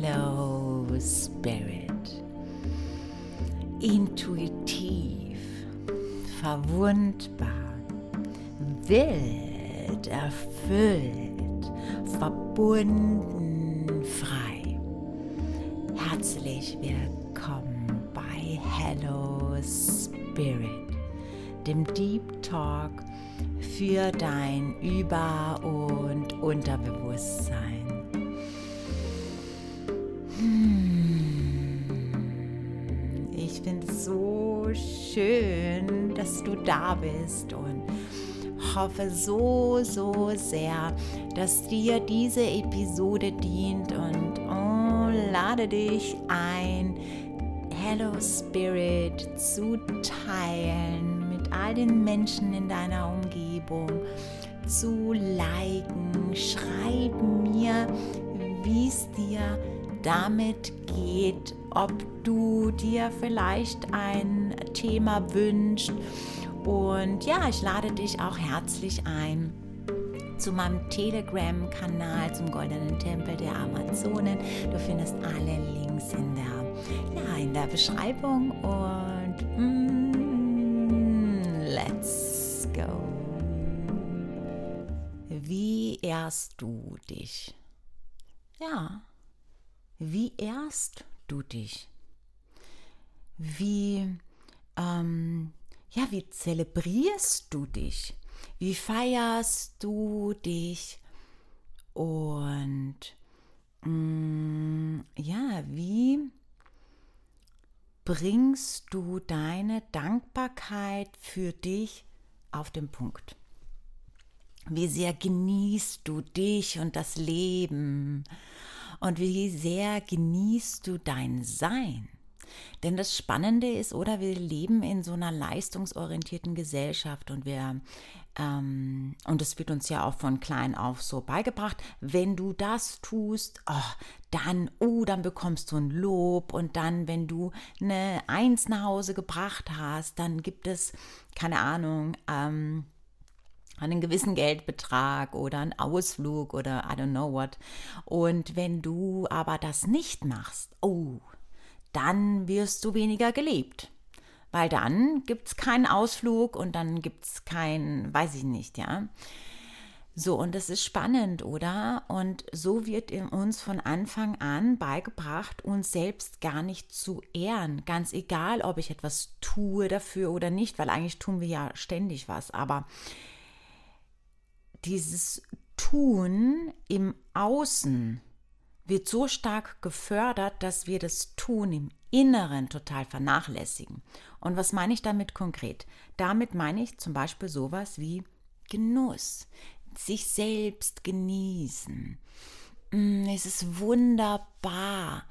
Hello Spirit. Intuitiv, verwundbar, wild, erfüllt, verbunden, frei. Herzlich willkommen bei Hello Spirit, dem Deep Talk für dein Über- und Unterbewusstsein. Da bist und hoffe so, so sehr, dass dir diese Episode dient und oh, lade dich ein, Hello Spirit zu teilen mit all den Menschen in deiner Umgebung, zu liken. Schreib mir, wie es dir damit geht, ob du dir vielleicht ein Thema wünschst. Und ja, ich lade dich auch herzlich ein zu meinem Telegram-Kanal zum Goldenen Tempel der Amazonen. Du findest alle Links in der, ja, in der Beschreibung und mm, let's go. Wie ehrst du dich? Ja, wie ehrst du dich? Wie, ähm, ja, wie zelebrierst du dich? Wie feierst du dich? Und mh, mm, ja, wie bringst du deine Dankbarkeit für dich auf den Punkt? Wie sehr genießt du dich und das Leben? Und wie sehr genießt du dein Sein? Denn das Spannende ist, oder wir leben in so einer leistungsorientierten Gesellschaft und wir ähm, und es wird uns ja auch von klein auf so beigebracht, wenn du das tust, oh, dann, oh, dann bekommst du ein Lob und dann, wenn du eine Eins nach Hause gebracht hast, dann gibt es, keine Ahnung, ähm, einen gewissen Geldbetrag oder einen Ausflug oder I don't know what. Und wenn du aber das nicht machst, oh, dann wirst du weniger gelebt. Weil dann gibt es keinen Ausflug und dann gibt es kein, weiß ich nicht, ja. So, und das ist spannend, oder? Und so wird uns von Anfang an beigebracht, uns selbst gar nicht zu ehren. Ganz egal, ob ich etwas tue dafür oder nicht, weil eigentlich tun wir ja ständig was. Aber dieses Tun im Außen wird so stark gefördert, dass wir das Tun im Inneren total vernachlässigen. Und was meine ich damit konkret? Damit meine ich zum Beispiel sowas wie Genuss, sich selbst genießen. Mm, es ist wunderbar,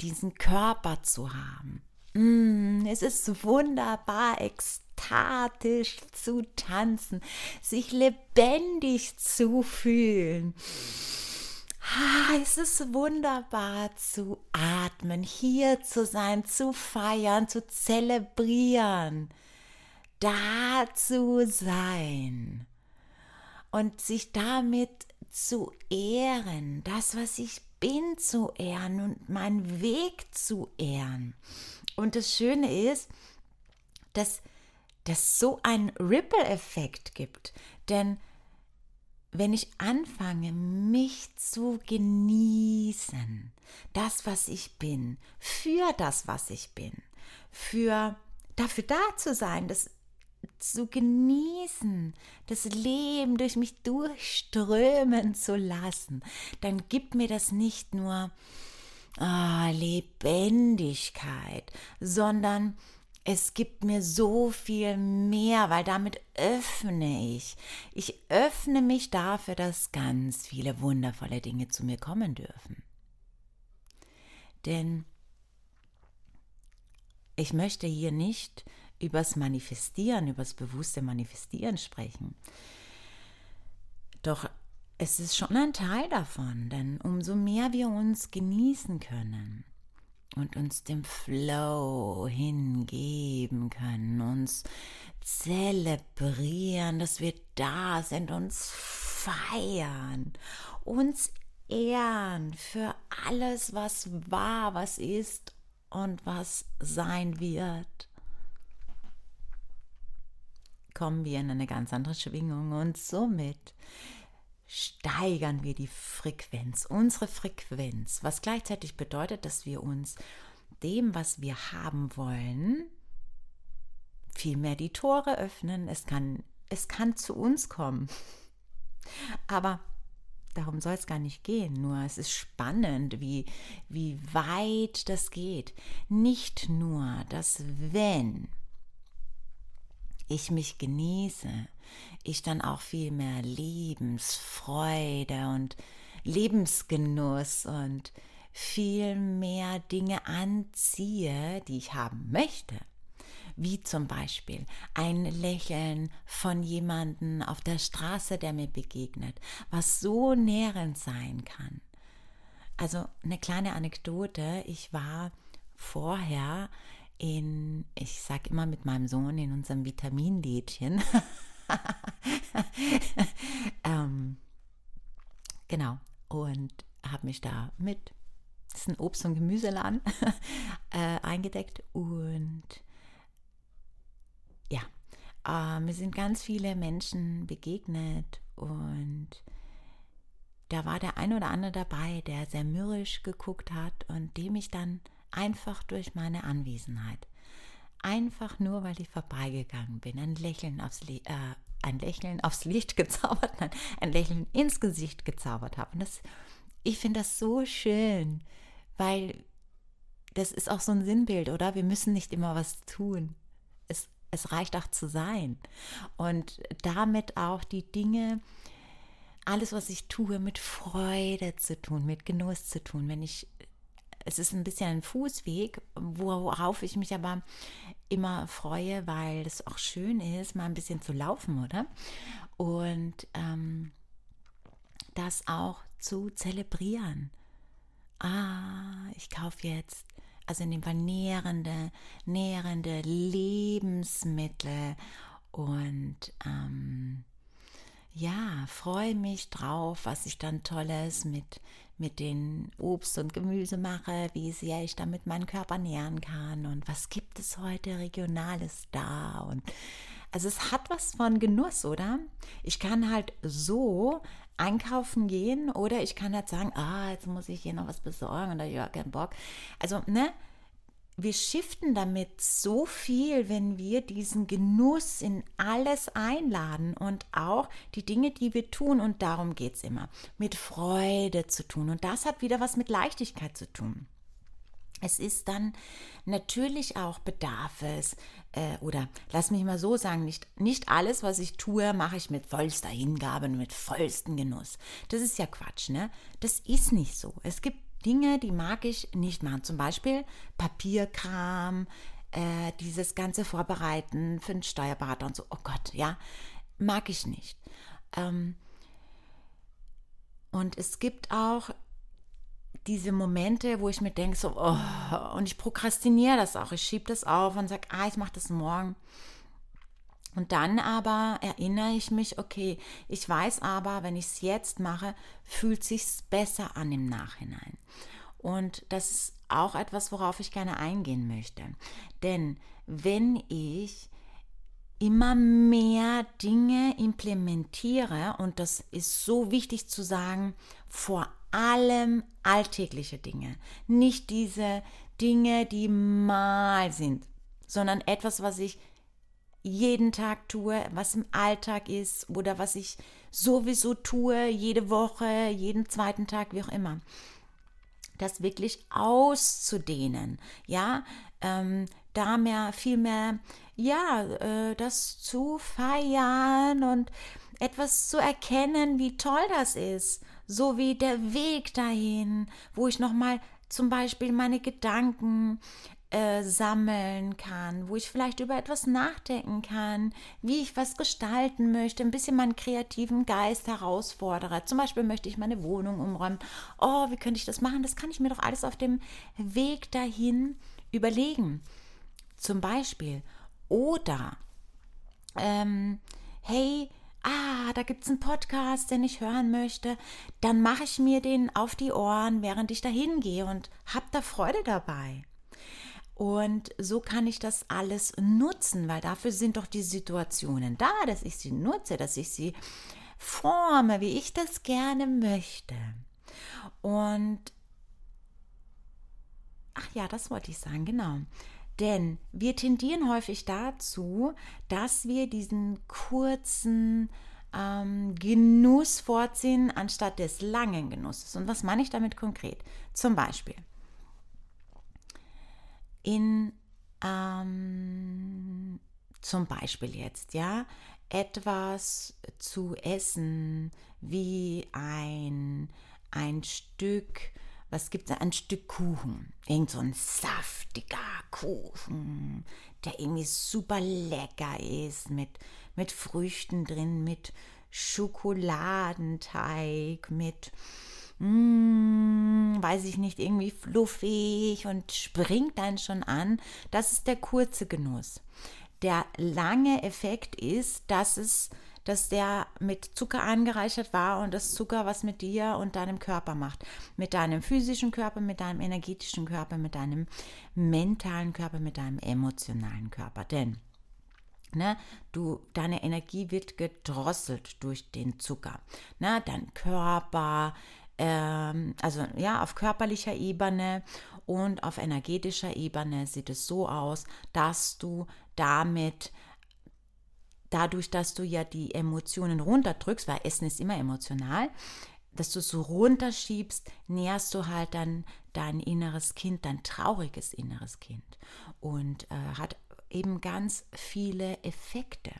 diesen Körper zu haben. Mm, es ist wunderbar, ekstatisch zu tanzen, sich lebendig zu fühlen. Ah, es ist wunderbar zu atmen, hier zu sein, zu feiern, zu zelebrieren, da zu sein und sich damit zu ehren, das, was ich bin, zu ehren und meinen Weg zu ehren. Und das Schöne ist, dass das so einen Ripple-Effekt gibt, denn wenn ich anfange, mich zu genießen, das, was ich bin, für das, was ich bin, für dafür da zu sein, das zu genießen, das Leben durch mich durchströmen zu lassen, dann gibt mir das nicht nur oh, Lebendigkeit, sondern es gibt mir so viel mehr, weil damit öffne ich. Ich öffne mich dafür, dass ganz viele wundervolle Dinge zu mir kommen dürfen. Denn ich möchte hier nicht übers Manifestieren, übers bewusste Manifestieren sprechen. Doch es ist schon ein Teil davon, denn umso mehr wir uns genießen können, und uns dem Flow hingeben können, uns zelebrieren, dass wir da sind, uns feiern, uns ehren für alles, was war, was ist und was sein wird, kommen wir in eine ganz andere Schwingung und somit steigern wir die Frequenz, unsere Frequenz, was gleichzeitig bedeutet, dass wir uns dem, was wir haben wollen, viel mehr die Tore öffnen. Es kann, es kann zu uns kommen. Aber darum soll es gar nicht gehen. Nur es ist spannend, wie, wie weit das geht. Nicht nur, dass wenn ich mich genieße, ich dann auch viel mehr Lebensfreude und Lebensgenuss und viel mehr Dinge anziehe, die ich haben möchte. Wie zum Beispiel ein Lächeln von jemandem auf der Straße, der mir begegnet, was so nährend sein kann. Also eine kleine Anekdote. Ich war vorher in, ich sag immer mit meinem Sohn in unserem Vitaminlädchen. ähm, genau. Und habe mich da mit, das ist ein Obst- und Gemüseladen, äh, eingedeckt. Und ja, äh, mir sind ganz viele Menschen begegnet und da war der ein oder andere dabei, der sehr mürrisch geguckt hat und dem ich dann einfach durch meine Anwesenheit. Einfach nur, weil ich vorbeigegangen bin, ein Lächeln aufs, äh, ein Lächeln aufs Licht gezaubert, nein, ein Lächeln ins Gesicht gezaubert habe. Und das, ich finde das so schön, weil das ist auch so ein Sinnbild, oder? Wir müssen nicht immer was tun. Es, es reicht auch zu sein. Und damit auch die Dinge, alles, was ich tue, mit Freude zu tun, mit Genuss zu tun. Wenn ich es ist ein bisschen ein Fußweg, worauf ich mich aber immer freue, weil es auch schön ist, mal ein bisschen zu laufen, oder? Und ähm, das auch zu zelebrieren. Ah, ich kaufe jetzt, also in dem Fall nährende, nährende Lebensmittel und ähm, ja, freue mich drauf, was ich dann Tolles mit mit den Obst und Gemüse mache, wie sehr ich damit meinen Körper nähren kann und was gibt es heute regionales da und also es hat was von Genuss, oder? Ich kann halt so einkaufen gehen oder ich kann halt sagen, ah, jetzt muss ich hier noch was besorgen und da ja keinen Bock. Also, ne? Wir shiften damit so viel, wenn wir diesen Genuss in alles einladen und auch die Dinge, die wir tun, und darum geht es immer, mit Freude zu tun. Und das hat wieder was mit Leichtigkeit zu tun. Es ist dann natürlich auch bedarf es, äh, oder lass mich mal so sagen, nicht, nicht alles, was ich tue, mache ich mit vollster Hingabe, mit vollstem Genuss. Das ist ja Quatsch, ne? Das ist nicht so. Es gibt Dinge, die mag ich nicht machen. Zum Beispiel Papierkram, äh, dieses ganze Vorbereiten für einen Steuerberater und so. Oh Gott, ja, mag ich nicht. Ähm, und es gibt auch diese Momente, wo ich mir denke, so, oh, und ich prokrastiniere das auch. Ich schiebe das auf und sage, ah, ich mache das morgen. Und dann aber erinnere ich mich, okay, ich weiß aber, wenn ich es jetzt mache, fühlt sich besser an im Nachhinein. Und das ist auch etwas, worauf ich gerne eingehen möchte. Denn wenn ich immer mehr Dinge implementiere, und das ist so wichtig zu sagen, vor allem alltägliche Dinge, nicht diese Dinge, die mal sind, sondern etwas, was ich jeden Tag tue, was im Alltag ist oder was ich sowieso tue, jede Woche, jeden zweiten Tag, wie auch immer. Das wirklich auszudehnen, ja, ähm, da mehr, viel mehr, ja, äh, das zu feiern und etwas zu erkennen, wie toll das ist, so wie der Weg dahin, wo ich nochmal zum Beispiel meine Gedanken äh, sammeln kann, wo ich vielleicht über etwas nachdenken kann, wie ich was gestalten möchte, ein bisschen meinen kreativen Geist herausfordere. Zum Beispiel möchte ich meine Wohnung umräumen. Oh, wie könnte ich das machen? Das kann ich mir doch alles auf dem Weg dahin überlegen. Zum Beispiel. Oder, ähm, hey, ah, da gibt es einen Podcast, den ich hören möchte, dann mache ich mir den auf die Ohren, während ich dahin gehe und habe da Freude dabei. Und so kann ich das alles nutzen, weil dafür sind doch die Situationen da, dass ich sie nutze, dass ich sie forme, wie ich das gerne möchte. Und ach ja, das wollte ich sagen, genau. Denn wir tendieren häufig dazu, dass wir diesen kurzen ähm, Genuss vorziehen anstatt des langen Genusses. Und was meine ich damit konkret? Zum Beispiel in ähm, zum Beispiel jetzt, ja, etwas zu essen wie ein, ein Stück was gibt es? Ein Stück Kuchen. Irgend so ein saftiger Kuchen, der irgendwie super lecker ist, mit, mit Früchten drin, mit Schokoladenteig, mit, mm, weiß ich nicht, irgendwie fluffig und springt dann schon an. Das ist der kurze Genuss. Der lange Effekt ist, dass es dass der mit Zucker angereichert war und das Zucker was mit dir und deinem Körper macht. Mit deinem physischen Körper, mit deinem energetischen Körper, mit deinem mentalen Körper, mit deinem emotionalen Körper. Denn Ne, du, deine Energie wird gedrosselt durch den Zucker. Ne, dein Körper, ähm, also ja, auf körperlicher Ebene und auf energetischer Ebene sieht es so aus, dass du damit dadurch, dass du ja die Emotionen runterdrückst, weil Essen ist immer emotional, dass du so runterschiebst, nährst du halt dann dein inneres Kind, dein trauriges inneres Kind und äh, hat eben ganz viele Effekte.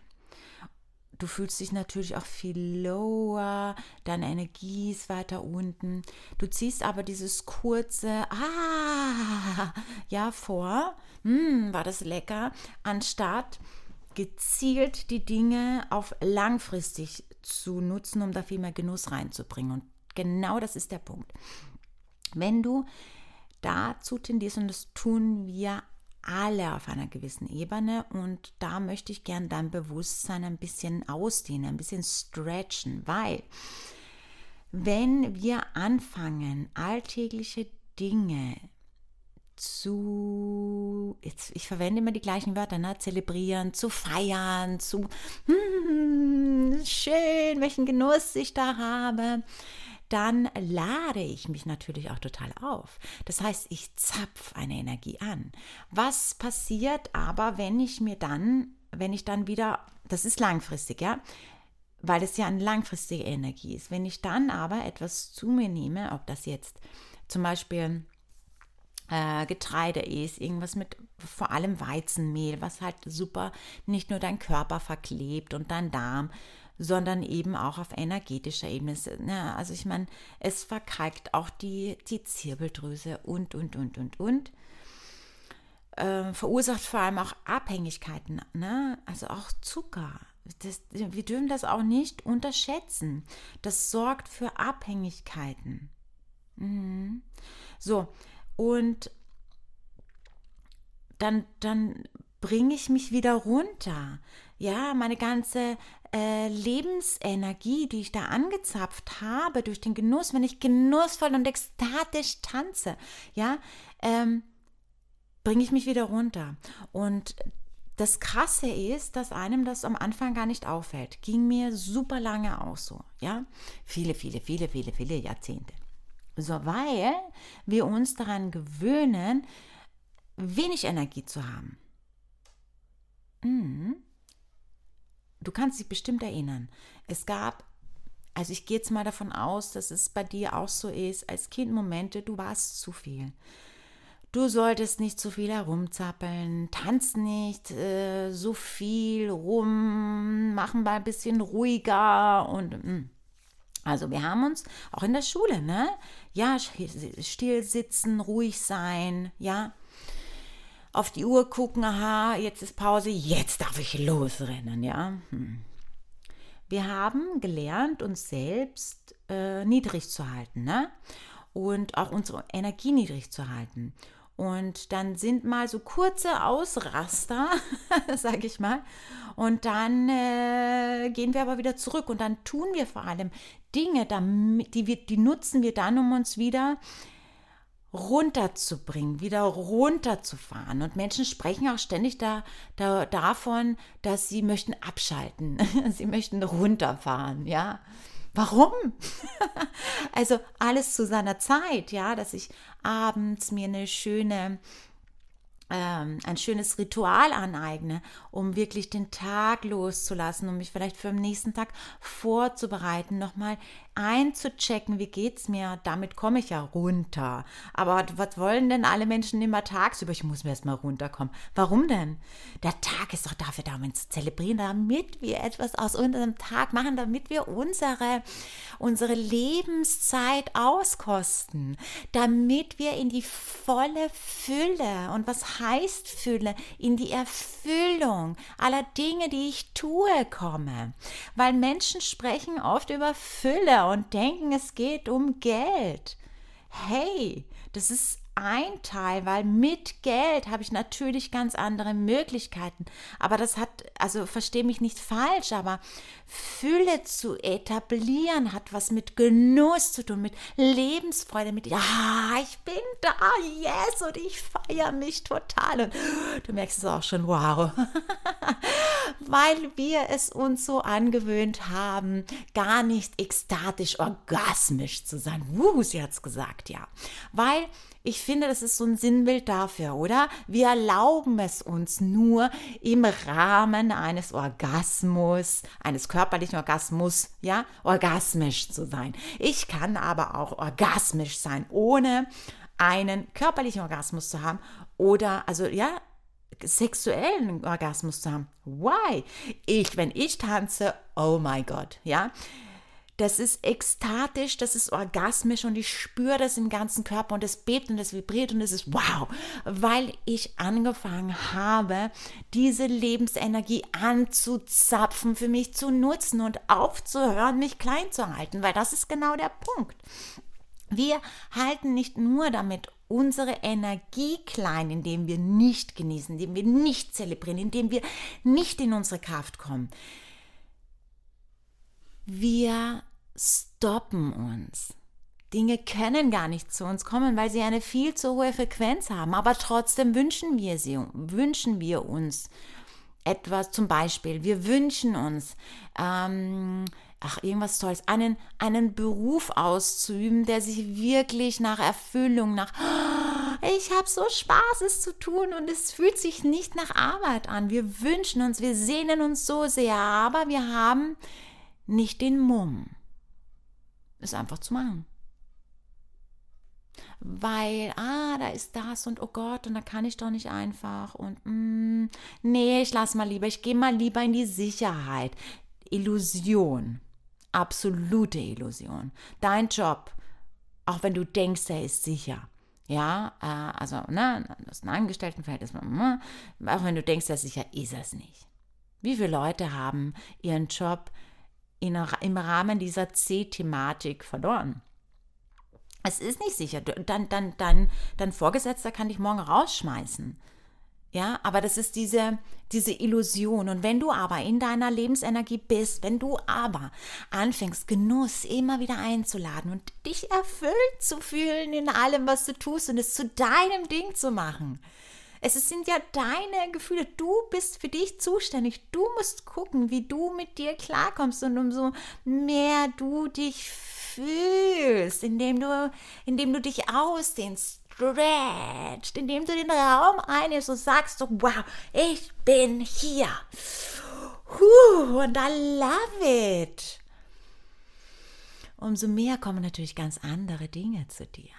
Du fühlst dich natürlich auch viel lower, deine Energie ist weiter unten. Du ziehst aber dieses kurze Ah ja vor, hm, war das lecker, anstatt gezielt die Dinge auf langfristig zu nutzen, um da viel mehr Genuss reinzubringen. Und genau das ist der Punkt. Wenn du dazu tendierst, und das tun wir alle auf einer gewissen Ebene und da möchte ich gern dein Bewusstsein ein bisschen ausdehnen, ein bisschen stretchen, weil wenn wir anfangen, alltägliche Dinge zu, jetzt, ich verwende immer die gleichen Wörter, ne? zelebrieren, zu feiern, zu hm, schön, welchen Genuss ich da habe, dann lade ich mich natürlich auch total auf. Das heißt, ich zapf eine Energie an. Was passiert aber, wenn ich mir dann, wenn ich dann wieder, das ist langfristig, ja, weil es ja eine langfristige Energie ist. Wenn ich dann aber etwas zu mir nehme, ob das jetzt zum Beispiel äh, Getreide isst, irgendwas mit vor allem Weizenmehl, was halt super nicht nur dein Körper verklebt und dein Darm, sondern eben auch auf energetischer Ebene. Ja, also ich meine, es verkalkt auch die, die Zirbeldrüse und, und, und, und, und. Äh, verursacht vor allem auch Abhängigkeiten, ne? also auch Zucker. Das, wir dürfen das auch nicht unterschätzen. Das sorgt für Abhängigkeiten. Mhm. So, und dann, dann bringe ich mich wieder runter. Ja, meine ganze äh, Lebensenergie, die ich da angezapft habe durch den Genuss, wenn ich genussvoll und ekstatisch tanze, ja, ähm, bringe ich mich wieder runter. Und das Krasse ist, dass einem das am Anfang gar nicht auffällt. Ging mir super lange auch so, ja. Viele, viele, viele, viele, viele Jahrzehnte. So, weil wir uns daran gewöhnen, wenig Energie zu haben. Mhm. Du kannst dich bestimmt erinnern. Es gab, also ich gehe jetzt mal davon aus, dass es bei dir auch so ist, als Kind Momente, du warst zu viel. Du solltest nicht zu viel herumzappeln, tanz nicht äh, so viel rum, machen mal ein bisschen ruhiger und mh. Mm. Also wir haben uns auch in der Schule, ne? Ja, still sitzen, ruhig sein, ja. Auf die Uhr gucken, aha, jetzt ist Pause, jetzt darf ich losrennen, ja. Hm. Wir haben gelernt, uns selbst äh, niedrig zu halten, ne? Und auch unsere Energie niedrig zu halten. Und dann sind mal so kurze Ausraster, sag ich mal. Und dann äh, gehen wir aber wieder zurück und dann tun wir vor allem Dinge, die, wir, die nutzen wir dann, um uns wieder runterzubringen, wieder runterzufahren. Und Menschen sprechen auch ständig da, da, davon, dass sie möchten abschalten, sie möchten runterfahren, ja. Warum? also alles zu seiner Zeit, ja, dass ich abends mir eine schöne ähm, ein schönes Ritual aneigne, um wirklich den Tag loszulassen, um mich vielleicht für den nächsten Tag vorzubereiten, nochmal einzuchecken, wie geht's mir, damit komme ich ja runter. Aber was wollen denn alle Menschen immer tagsüber? Ich muss mir erstmal runterkommen. Warum denn? Der Tag ist doch dafür da, um ihn zu zelebrieren, damit wir etwas aus unserem Tag machen, damit wir unsere, unsere Lebenszeit auskosten, damit wir in die volle Fülle und was heißt Fülle, in die Erfüllung aller Dinge, die ich tue, komme. Weil Menschen sprechen oft über Fülle und denken, es geht um Geld. Hey, das ist ein Teil, weil mit Geld habe ich natürlich ganz andere Möglichkeiten. Aber das hat, also verstehe mich nicht falsch, aber Fülle zu etablieren hat was mit Genuss zu tun, mit Lebensfreude, mit, ja, ich bin da, yes, und ich feiere mich total. Und du merkst es auch schon, wow. weil wir es uns so angewöhnt haben, gar nicht ekstatisch, orgasmisch zu sein. Wuh, sie hat es gesagt, ja. Weil ich finde, das ist so ein Sinnbild dafür, oder? Wir erlauben es uns nur im Rahmen eines Orgasmus, eines körperlichen Orgasmus, ja, orgasmisch zu sein. Ich kann aber auch orgasmisch sein, ohne einen körperlichen Orgasmus zu haben oder, also ja, sexuellen Orgasmus zu haben. Why? Ich, wenn ich tanze, oh my God, ja. Das ist ekstatisch, das ist orgasmisch und ich spüre das im ganzen Körper und es bebt und es vibriert und es ist wow, weil ich angefangen habe, diese Lebensenergie anzuzapfen, für mich zu nutzen und aufzuhören, mich klein zu halten, weil das ist genau der Punkt. Wir halten nicht nur damit unsere Energie klein, indem wir nicht genießen, indem wir nicht zelebrieren, indem wir nicht in unsere Kraft kommen. Wir stoppen uns. Dinge können gar nicht zu uns kommen, weil sie eine viel zu hohe Frequenz haben. Aber trotzdem wünschen wir sie, wünschen wir uns etwas. Zum Beispiel, wir wünschen uns ähm, ach, irgendwas Tolles, einen, einen Beruf auszuüben, der sich wirklich nach Erfüllung, nach, ich habe so Spaß, es zu tun und es fühlt sich nicht nach Arbeit an. Wir wünschen uns, wir sehnen uns so sehr, aber wir haben nicht den Mumm, es einfach zu machen. Weil, ah, da ist das und oh Gott, und da kann ich doch nicht einfach und mm, nee, ich lass mal lieber, ich gehe mal lieber in die Sicherheit. Illusion absolute Illusion. Dein Job, auch wenn du denkst, er ist sicher, ja, äh, also, ne, das ist ein Angestelltenverhältnis, ne, auch wenn du denkst, er ist sicher, ist es nicht. Wie viele Leute haben ihren Job in, im Rahmen dieser C-Thematik verloren? Es ist nicht sicher. Dann, dann, dann, dein Vorgesetzter kann dich morgen rausschmeißen. Ja, aber das ist diese, diese Illusion. Und wenn du aber in deiner Lebensenergie bist, wenn du aber anfängst, Genuss immer wieder einzuladen und dich erfüllt zu fühlen in allem, was du tust und es zu deinem Ding zu machen. Es sind ja deine Gefühle. Du bist für dich zuständig. Du musst gucken, wie du mit dir klarkommst und umso mehr du dich fühlst, indem du, indem du dich ausdehnst, stretcht, indem du den Raum einnimmst und sagst wow, ich bin hier. Und I love it. Umso mehr kommen natürlich ganz andere Dinge zu dir,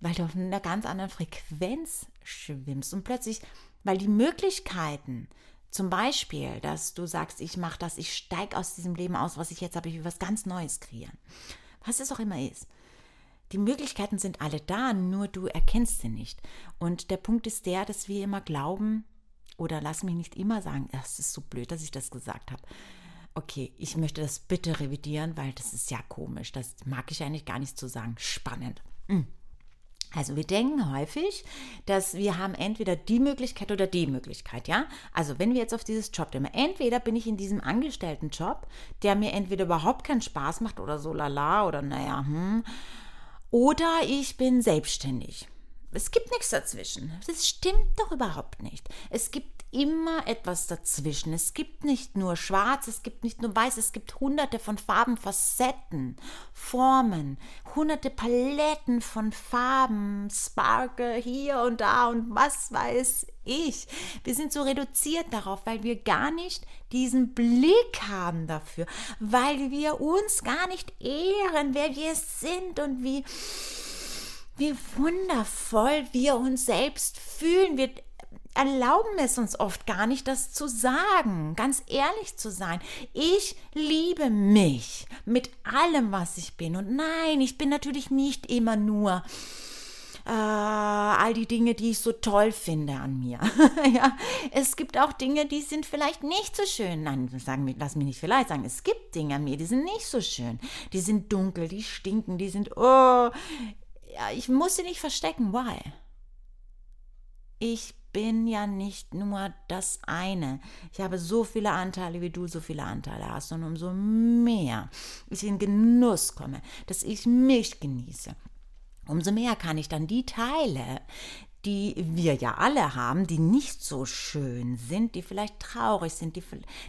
weil du auf einer ganz anderen Frequenz schwimmst und plötzlich, weil die Möglichkeiten, zum Beispiel, dass du sagst, ich mache das, ich steige aus diesem Leben aus, was ich jetzt habe, ich will was ganz Neues kreieren. Was es auch immer ist. Die Möglichkeiten sind alle da, nur du erkennst sie nicht. Und der Punkt ist der, dass wir immer glauben, oder lass mich nicht immer sagen, das ist so blöd, dass ich das gesagt habe. Okay, ich möchte das bitte revidieren, weil das ist ja komisch. Das mag ich eigentlich gar nicht zu sagen. Spannend. Hm. Also wir denken häufig, dass wir haben entweder die Möglichkeit oder die Möglichkeit, ja? Also wenn wir jetzt auf dieses Jobthema, entweder bin ich in diesem Angestelltenjob, der mir entweder überhaupt keinen Spaß macht oder so lala oder naja, hm, oder ich bin selbstständig. Es gibt nichts dazwischen. Das stimmt doch überhaupt nicht. Es gibt immer etwas dazwischen. Es gibt nicht nur schwarz, es gibt nicht nur weiß, es gibt hunderte von Farben, Facetten, Formen, hunderte Paletten von Farben, Sparkle hier und da und was weiß ich. Wir sind so reduziert darauf, weil wir gar nicht diesen Blick haben dafür, weil wir uns gar nicht ehren, wer wir sind und wie wie wundervoll wir uns selbst fühlen. Wir erlauben es uns oft gar nicht, das zu sagen, ganz ehrlich zu sein. Ich liebe mich mit allem, was ich bin. Und nein, ich bin natürlich nicht immer nur äh, all die Dinge, die ich so toll finde an mir. ja, es gibt auch Dinge, die sind vielleicht nicht so schön. Nein, sagen, lass mich nicht vielleicht sagen, es gibt Dinge an mir, die sind nicht so schön. Die sind dunkel, die stinken, die sind, oh, ja, ich muss sie nicht verstecken. Why? Ich bin ja nicht nur das eine. Ich habe so viele Anteile, wie du so viele Anteile hast. Und umso mehr ich in Genuss komme, dass ich mich genieße, umso mehr kann ich dann die Teile, die wir ja alle haben, die nicht so schön sind, die vielleicht traurig sind, die,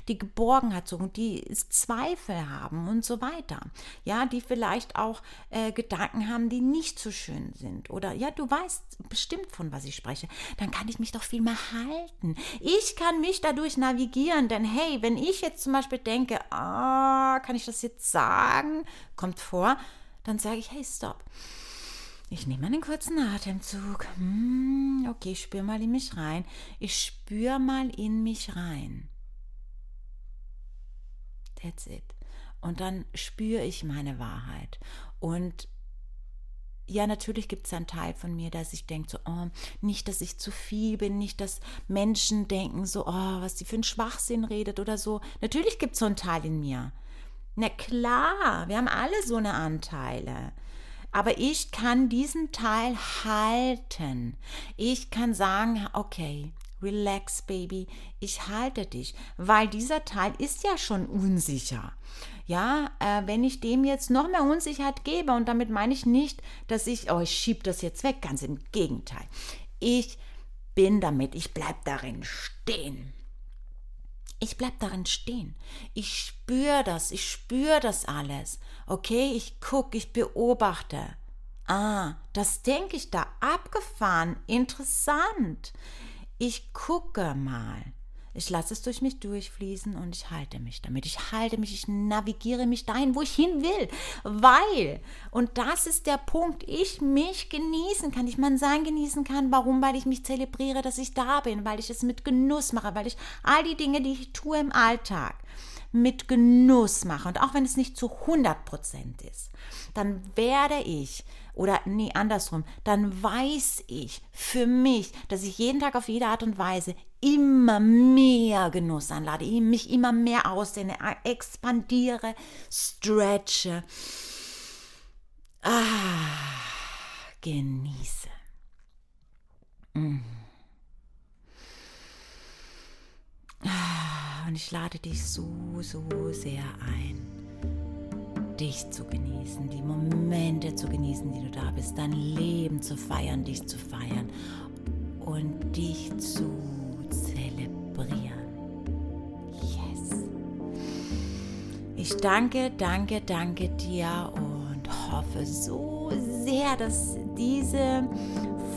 die Geborgenheit suchen, die Zweifel haben und so weiter. Ja, die vielleicht auch äh, Gedanken haben, die nicht so schön sind. Oder ja, du weißt bestimmt, von was ich spreche. Dann kann ich mich doch viel mehr halten. Ich kann mich dadurch navigieren, denn hey, wenn ich jetzt zum Beispiel denke, ah, kann ich das jetzt sagen? Kommt vor, dann sage ich, hey, stopp. Ich nehme einen kurzen Atemzug. Hm, okay, ich spüre mal in mich rein. Ich spüre mal in mich rein. That's it. Und dann spüre ich meine Wahrheit. Und ja, natürlich gibt es einen Teil von mir, dass ich denke, so, oh, nicht, dass ich zu viel bin, nicht, dass Menschen denken, so, oh, was die für einen Schwachsinn redet oder so. Natürlich gibt es so einen Teil in mir. Na klar, wir haben alle so eine Anteile. Aber ich kann diesen Teil halten. Ich kann sagen, okay, relax, Baby, ich halte dich, weil dieser Teil ist ja schon unsicher. Ja, äh, wenn ich dem jetzt noch mehr Unsicherheit gebe, und damit meine ich nicht, dass ich, oh, ich schiebe das jetzt weg, ganz im Gegenteil. Ich bin damit, ich bleibe darin stehen. Ich bleib darin stehen. Ich spüre das, ich spüre das alles. Okay, ich gucke, ich beobachte. Ah, das denke ich da abgefahren, interessant. Ich gucke mal. Ich lasse es durch mich durchfließen und ich halte mich damit. Ich halte mich, ich navigiere mich dahin, wo ich hin will. Weil, und das ist der Punkt, ich mich genießen kann, ich mein Sein genießen kann. Warum? Weil ich mich zelebriere, dass ich da bin, weil ich es mit Genuss mache, weil ich all die Dinge, die ich tue im Alltag, mit Genuss mache. Und auch wenn es nicht zu 100 Prozent ist, dann werde ich oder nee, andersrum, dann weiß ich für mich, dass ich jeden Tag auf jede Art und Weise immer mehr Genuss anlade, mich immer mehr ausdehne, expandiere, stretche, ah, genieße. Mm. Ah, und ich lade dich so, so sehr ein dich zu genießen, die Momente zu genießen, die du da bist, dein Leben zu feiern, dich zu feiern und dich zu zelebrieren. Yes. Ich danke, danke, danke dir und hoffe so sehr, dass diese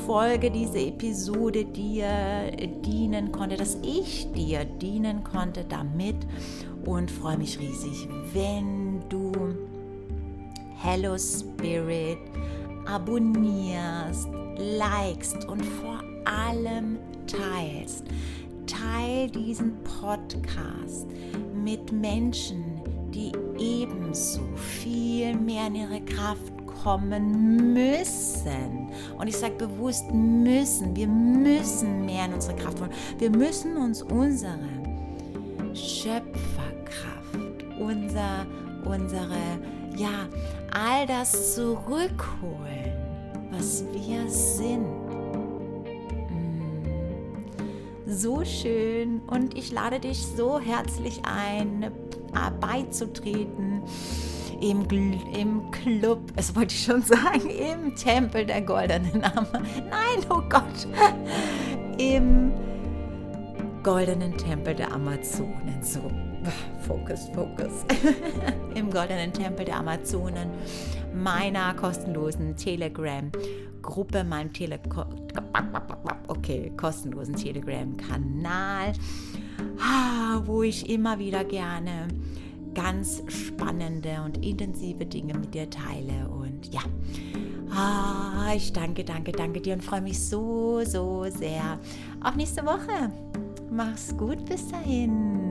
Folge, diese Episode dir dienen konnte, dass ich dir dienen konnte damit und freue mich riesig, wenn du Hello Spirit abonnierst, likest und vor allem teilst. Teil diesen Podcast mit Menschen, die ebenso viel mehr in ihre Kraft kommen müssen. Und ich sage bewusst müssen. Wir müssen mehr in unsere Kraft kommen. Wir müssen uns unsere Schöpferkraft, unser, unsere ja, all das zurückholen, was wir sind. Mm. So schön und ich lade dich so herzlich ein, beizutreten im, im Club, es wollte ich schon sagen, im Tempel der goldenen Arme. Nein, oh Gott, im goldenen Tempel der Amazonen. So, Fokus, Fokus. Im goldenen Tempel der Amazonen, meiner kostenlosen Telegram-Gruppe, meinem Tele okay, kostenlosen Telegram-Kanal, wo ich immer wieder gerne ganz spannende und intensive Dinge mit dir teile. Und ja, ah, ich danke, danke, danke dir und freue mich so, so sehr auf nächste Woche. Mach's gut bis dahin.